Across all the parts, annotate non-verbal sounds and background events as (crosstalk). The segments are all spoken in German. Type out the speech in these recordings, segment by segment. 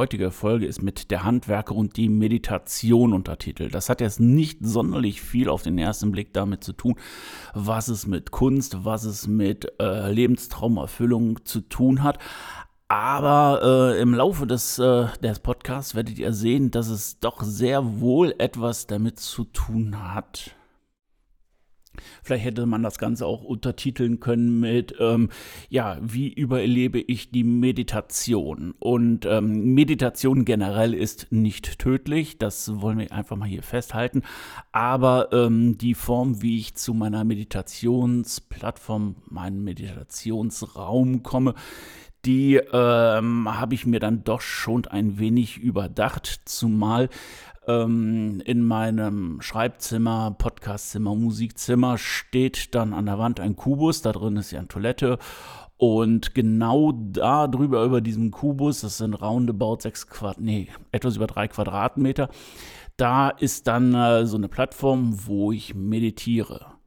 Heutige Folge ist mit der Handwerker und die Meditation untertitelt. Das hat jetzt nicht sonderlich viel auf den ersten Blick damit zu tun, was es mit Kunst, was es mit äh, Lebenstraumerfüllung zu tun hat. Aber äh, im Laufe des, äh, des Podcasts werdet ihr sehen, dass es doch sehr wohl etwas damit zu tun hat. Vielleicht hätte man das Ganze auch untertiteln können mit, ähm, ja, wie überlebe ich die Meditation? Und ähm, Meditation generell ist nicht tödlich, das wollen wir einfach mal hier festhalten. Aber ähm, die Form, wie ich zu meiner Meditationsplattform, meinem Meditationsraum komme, die ähm, habe ich mir dann doch schon ein wenig überdacht, zumal ähm, in meinem Schreibzimmer, Podcastzimmer, Musikzimmer steht dann an der Wand ein Kubus, da drin ist ja eine Toilette und genau da drüber über diesem Kubus, das sind roundabout sechs Quadrat, nee, etwas über drei Quadratmeter, da ist dann äh, so eine Plattform, wo ich meditiere.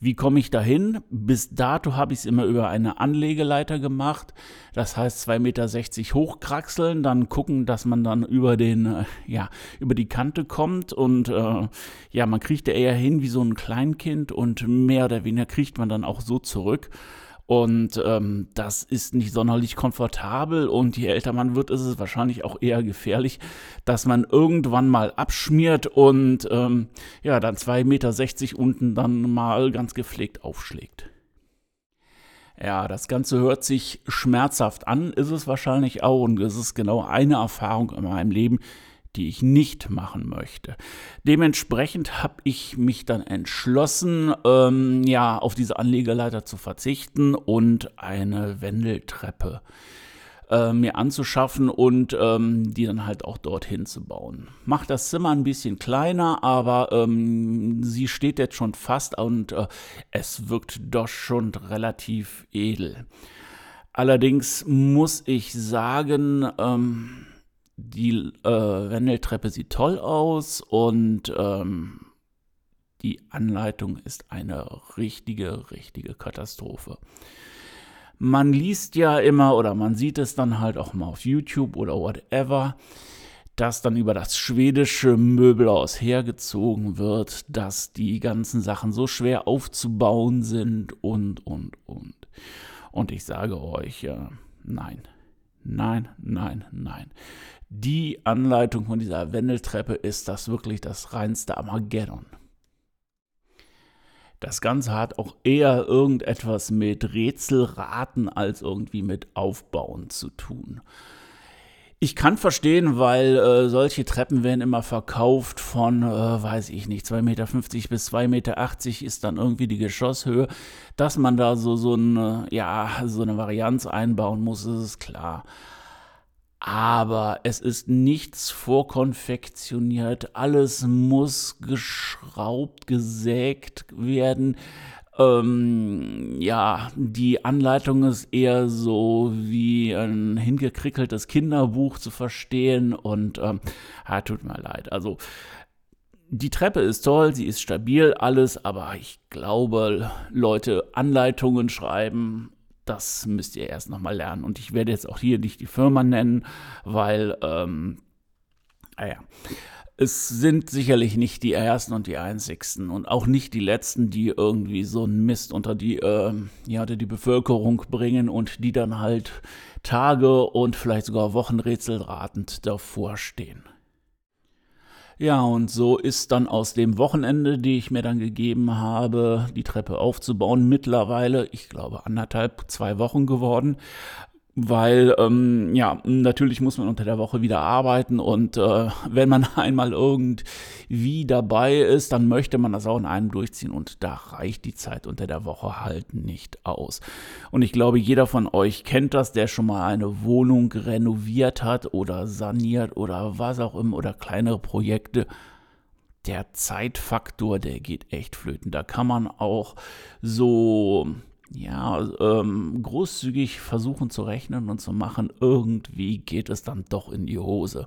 Wie komme ich dahin? Bis dato habe ich es immer über eine Anlegeleiter gemacht. Das heißt 2,60 Meter hochkraxeln, dann gucken, dass man dann über den, äh, ja, über die Kante kommt und äh, ja, man kriegt eher hin wie so ein Kleinkind und mehr oder weniger kriegt man dann auch so zurück. Und ähm, das ist nicht sonderlich komfortabel und je älter man wird, ist es wahrscheinlich auch eher gefährlich, dass man irgendwann mal abschmiert und ähm, ja, dann 2,60 Meter unten dann mal ganz gepflegt aufschlägt. Ja, das Ganze hört sich schmerzhaft an, ist es wahrscheinlich auch und es ist genau eine Erfahrung in meinem Leben, die ich nicht machen möchte. Dementsprechend habe ich mich dann entschlossen, ähm, ja, auf diese Anlegeleiter zu verzichten und eine Wendeltreppe äh, mir anzuschaffen und ähm, die dann halt auch dorthin zu bauen. Macht das Zimmer ein bisschen kleiner, aber ähm, sie steht jetzt schon fast und äh, es wirkt doch schon relativ edel. Allerdings muss ich sagen, ähm, die äh, Wendeltreppe sieht toll aus und ähm, die Anleitung ist eine richtige, richtige Katastrophe. Man liest ja immer oder man sieht es dann halt auch mal auf YouTube oder whatever, dass dann über das schwedische Möbelhaus hergezogen wird, dass die ganzen Sachen so schwer aufzubauen sind und, und, und. Und ich sage euch, ja, nein, nein, nein, nein die Anleitung von dieser Wendeltreppe ist das wirklich das reinste Armageddon. Das Ganze hat auch eher irgendetwas mit Rätselraten als irgendwie mit Aufbauen zu tun. Ich kann verstehen, weil äh, solche Treppen werden immer verkauft von, äh, weiß ich nicht, 2,50 Meter bis 2,80 Meter ist dann irgendwie die Geschosshöhe. Dass man da so, so, eine, ja, so eine Varianz einbauen muss, ist klar aber es ist nichts vorkonfektioniert, alles muss geschraubt, gesägt werden. Ähm, ja, die Anleitung ist eher so wie ein hingekrickeltes Kinderbuch zu verstehen und ähm, ja, tut mir leid. Also die Treppe ist toll, sie ist stabil, alles, aber ich glaube, Leute Anleitungen schreiben das müsst ihr erst nochmal lernen. Und ich werde jetzt auch hier nicht die Firma nennen, weil, ähm, naja, ah es sind sicherlich nicht die ersten und die einzigsten und auch nicht die letzten, die irgendwie so einen Mist unter die, äh, ja, die Bevölkerung bringen und die dann halt Tage und vielleicht sogar Wochen rätselratend davor stehen. Ja, und so ist dann aus dem Wochenende, die ich mir dann gegeben habe, die Treppe aufzubauen, mittlerweile, ich glaube, anderthalb, zwei Wochen geworden weil ähm, ja, natürlich muss man unter der Woche wieder arbeiten und äh, wenn man (laughs) einmal irgendwie dabei ist, dann möchte man das auch in einem durchziehen und da reicht die Zeit unter der Woche halt nicht aus. Und ich glaube, jeder von euch kennt das, der schon mal eine Wohnung renoviert hat oder saniert oder was auch immer oder kleinere Projekte der Zeitfaktor, der geht echt flöten. Da kann man auch so ja, ähm, großzügig versuchen zu rechnen und zu machen, irgendwie geht es dann doch in die Hose.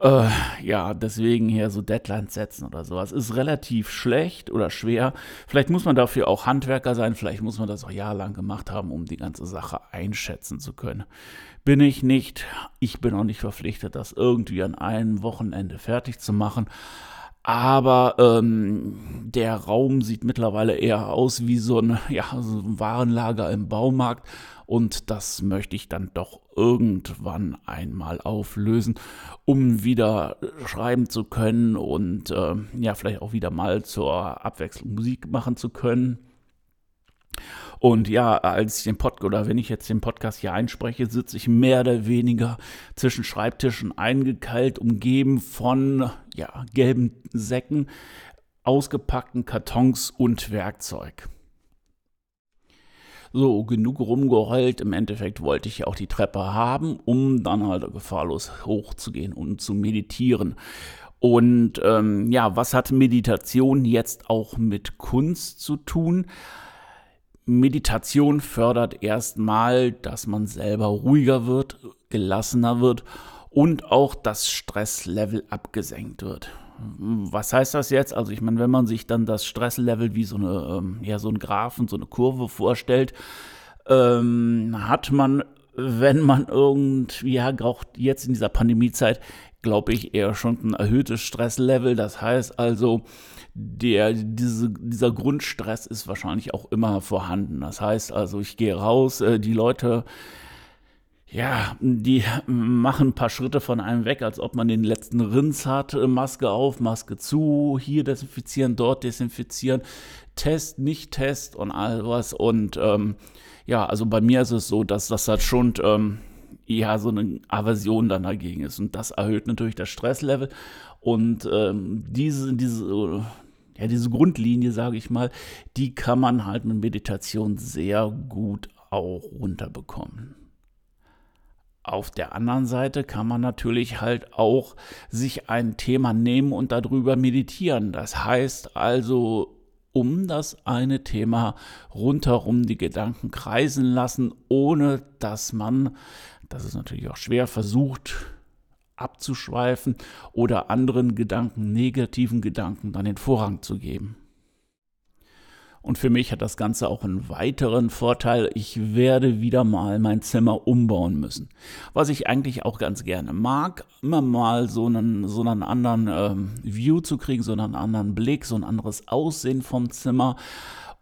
Äh, ja, deswegen hier so Deadlines setzen oder sowas ist relativ schlecht oder schwer. Vielleicht muss man dafür auch Handwerker sein, vielleicht muss man das auch jahrelang gemacht haben, um die ganze Sache einschätzen zu können. Bin ich nicht. Ich bin auch nicht verpflichtet, das irgendwie an einem Wochenende fertig zu machen. Aber ähm, der Raum sieht mittlerweile eher aus wie so ein, ja, so ein Warenlager im Baumarkt. Und das möchte ich dann doch irgendwann einmal auflösen, um wieder schreiben zu können und äh, ja, vielleicht auch wieder mal zur Abwechslung Musik machen zu können. Und ja, als ich den Podcast oder wenn ich jetzt den Podcast hier einspreche, sitze ich mehr oder weniger zwischen Schreibtischen eingekeilt, umgeben von ja, gelben Säcken, ausgepackten Kartons und Werkzeug. So, genug rumgeheult. Im Endeffekt wollte ich ja auch die Treppe haben, um dann halt gefahrlos hochzugehen und zu meditieren. Und ähm, ja, was hat Meditation jetzt auch mit Kunst zu tun? Meditation fördert erstmal, dass man selber ruhiger wird, gelassener wird und auch das Stresslevel abgesenkt wird. Was heißt das jetzt? Also ich meine, wenn man sich dann das Stresslevel wie so eine, ähm, ja, so ein Graphen, so eine Kurve vorstellt, ähm, hat man, wenn man irgendwie, ja, auch jetzt in dieser Pandemiezeit, glaube ich, eher schon ein erhöhtes Stresslevel. Das heißt also, der, diese, dieser Grundstress ist wahrscheinlich auch immer vorhanden. Das heißt also, ich gehe raus, äh, die Leute, ja, die machen ein paar Schritte von einem weg, als ob man den letzten Rins hat. Äh, Maske auf, Maske zu, hier desinfizieren, dort desinfizieren, Test, nicht Test und all was. Und ähm, ja, also bei mir ist es so, dass das halt schon ähm, ja so eine Aversion dann dagegen ist. Und das erhöht natürlich das Stresslevel. Und ähm, diese, diese ja, diese Grundlinie, sage ich mal, die kann man halt mit Meditation sehr gut auch runterbekommen. Auf der anderen Seite kann man natürlich halt auch sich ein Thema nehmen und darüber meditieren. Das heißt also, um das eine Thema rundherum die Gedanken kreisen lassen, ohne dass man, das ist natürlich auch schwer, versucht, abzuschweifen oder anderen Gedanken, negativen Gedanken dann den Vorrang zu geben. Und für mich hat das Ganze auch einen weiteren Vorteil. Ich werde wieder mal mein Zimmer umbauen müssen. Was ich eigentlich auch ganz gerne mag, immer mal so einen, so einen anderen ähm, View zu kriegen, so einen anderen Blick, so ein anderes Aussehen vom Zimmer.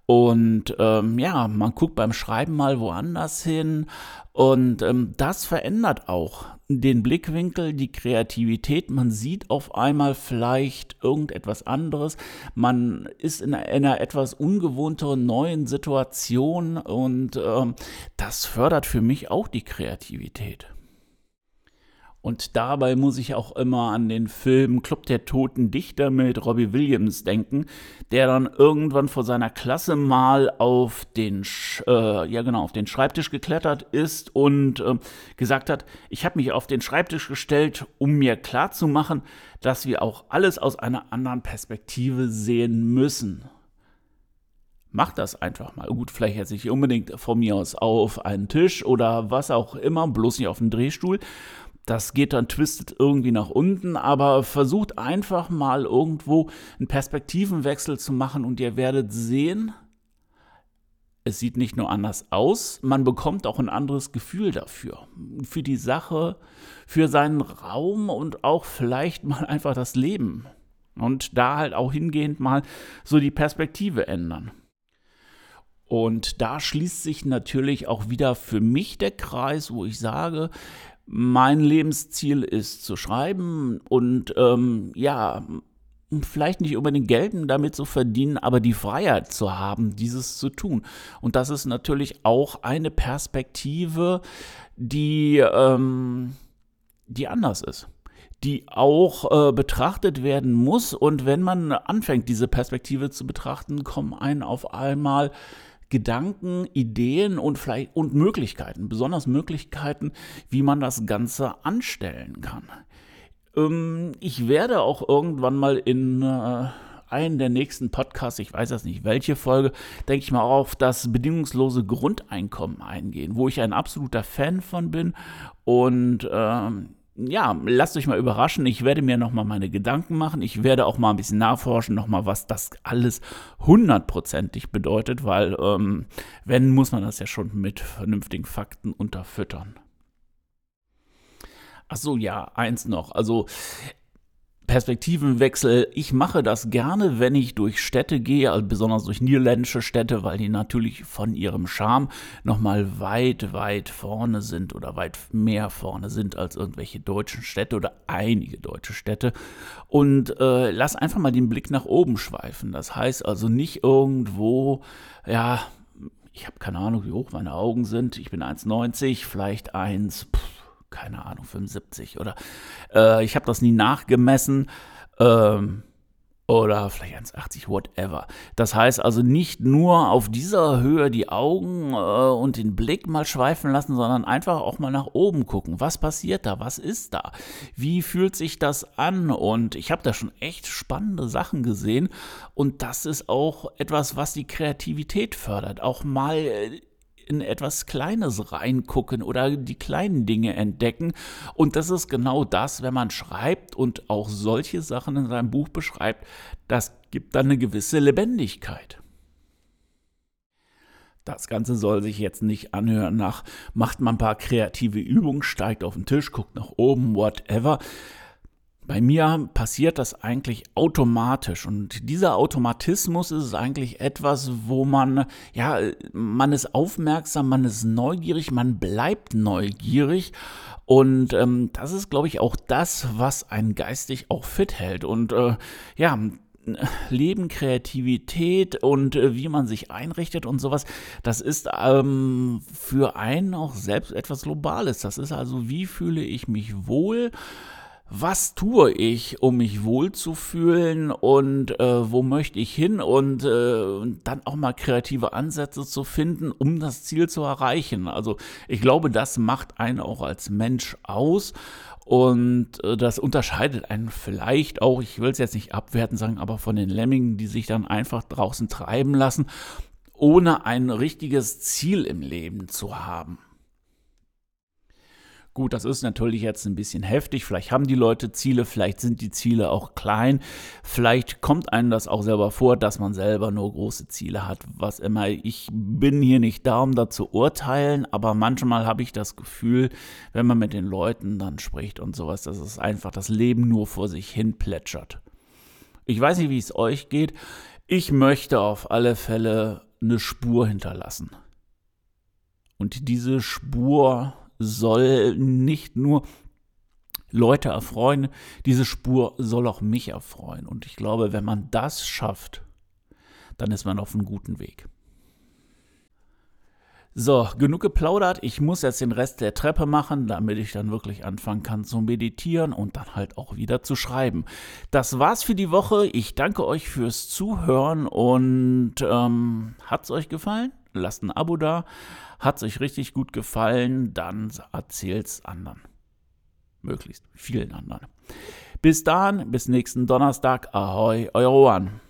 Und ähm, ja, man guckt beim Schreiben mal woanders hin. Und ähm, das verändert auch den Blickwinkel, die Kreativität. Man sieht auf einmal vielleicht irgendetwas anderes. Man ist in einer, in einer etwas ungewohnteren neuen Situation und ähm, das fördert für mich auch die Kreativität. Und dabei muss ich auch immer an den Film Club der Toten Dichter mit Robbie Williams denken, der dann irgendwann vor seiner Klasse mal auf den, äh, ja genau, auf den Schreibtisch geklettert ist und äh, gesagt hat, ich habe mich auf den Schreibtisch gestellt, um mir klarzumachen, dass wir auch alles aus einer anderen Perspektive sehen müssen. Mach das einfach mal. Gut, vielleicht jetzt nicht unbedingt von mir aus auf einen Tisch oder was auch immer, bloß nicht auf den Drehstuhl das geht dann twistet irgendwie nach unten, aber versucht einfach mal irgendwo einen Perspektivenwechsel zu machen und ihr werdet sehen, es sieht nicht nur anders aus, man bekommt auch ein anderes Gefühl dafür. Für die Sache, für seinen Raum und auch vielleicht mal einfach das Leben. Und da halt auch hingehend mal so die Perspektive ändern. Und da schließt sich natürlich auch wieder für mich der Kreis, wo ich sage, mein Lebensziel ist zu schreiben und ähm, ja, vielleicht nicht unbedingt gelten, damit zu verdienen, aber die Freiheit zu haben, dieses zu tun. Und das ist natürlich auch eine Perspektive, die, ähm, die anders ist die auch äh, betrachtet werden muss. Und wenn man anfängt, diese Perspektive zu betrachten, kommen einen auf einmal Gedanken, Ideen und vielleicht und Möglichkeiten, besonders Möglichkeiten, wie man das Ganze anstellen kann. Ähm, ich werde auch irgendwann mal in äh, einen der nächsten Podcasts, ich weiß das nicht, welche Folge, denke ich mal auf das bedingungslose Grundeinkommen eingehen, wo ich ein absoluter Fan von bin und ähm, ja, lasst euch mal überraschen. Ich werde mir nochmal meine Gedanken machen. Ich werde auch mal ein bisschen nachforschen, nochmal, was das alles hundertprozentig bedeutet, weil ähm, wenn, muss man das ja schon mit vernünftigen Fakten unterfüttern. Ach so, ja, eins noch. Also Perspektivenwechsel. Ich mache das gerne, wenn ich durch Städte gehe, also besonders durch niederländische Städte, weil die natürlich von ihrem Charme nochmal weit, weit vorne sind oder weit mehr vorne sind als irgendwelche deutschen Städte oder einige deutsche Städte. Und äh, lass einfach mal den Blick nach oben schweifen. Das heißt also nicht irgendwo, ja, ich habe keine Ahnung, wie hoch meine Augen sind. Ich bin 1,90, vielleicht 1. Pff, keine Ahnung, 75 oder äh, ich habe das nie nachgemessen. Ähm, oder vielleicht 1,80, whatever. Das heißt also nicht nur auf dieser Höhe die Augen äh, und den Blick mal schweifen lassen, sondern einfach auch mal nach oben gucken. Was passiert da? Was ist da? Wie fühlt sich das an? Und ich habe da schon echt spannende Sachen gesehen. Und das ist auch etwas, was die Kreativität fördert. Auch mal äh, in etwas Kleines reingucken oder die kleinen Dinge entdecken. Und das ist genau das, wenn man schreibt und auch solche Sachen in seinem Buch beschreibt, das gibt dann eine gewisse Lebendigkeit. Das Ganze soll sich jetzt nicht anhören nach, macht man ein paar kreative Übungen, steigt auf den Tisch, guckt nach oben, whatever. Bei mir passiert das eigentlich automatisch und dieser Automatismus ist eigentlich etwas, wo man, ja, man ist aufmerksam, man ist neugierig, man bleibt neugierig und ähm, das ist, glaube ich, auch das, was einen geistig auch fit hält und äh, ja, Leben, Kreativität und äh, wie man sich einrichtet und sowas, das ist ähm, für einen auch selbst etwas Globales. Das ist also, wie fühle ich mich wohl? Was tue ich, um mich wohlzufühlen und äh, wo möchte ich hin und äh, dann auch mal kreative Ansätze zu finden, um das Ziel zu erreichen. Also ich glaube, das macht einen auch als Mensch aus und äh, das unterscheidet einen vielleicht auch, ich will es jetzt nicht abwerten sagen, aber von den Lemmingen, die sich dann einfach draußen treiben lassen, ohne ein richtiges Ziel im Leben zu haben. Gut, das ist natürlich jetzt ein bisschen heftig. Vielleicht haben die Leute Ziele, vielleicht sind die Ziele auch klein. Vielleicht kommt einem das auch selber vor, dass man selber nur große Ziele hat. Was immer. Ich bin hier nicht da, um da zu urteilen, aber manchmal habe ich das Gefühl, wenn man mit den Leuten dann spricht und sowas, dass es einfach das Leben nur vor sich hin plätschert. Ich weiß nicht, wie es euch geht. Ich möchte auf alle Fälle eine Spur hinterlassen. Und diese Spur soll nicht nur Leute erfreuen, diese Spur soll auch mich erfreuen. Und ich glaube, wenn man das schafft, dann ist man auf einem guten Weg. So, genug geplaudert. Ich muss jetzt den Rest der Treppe machen, damit ich dann wirklich anfangen kann zu meditieren und dann halt auch wieder zu schreiben. Das war's für die Woche. Ich danke euch fürs Zuhören und ähm, hat's euch gefallen? Lasst ein Abo da. Hat's euch richtig gut gefallen? Dann erzählt's anderen. Möglichst vielen anderen. Bis dann, bis nächsten Donnerstag. Ahoi, euer Juan.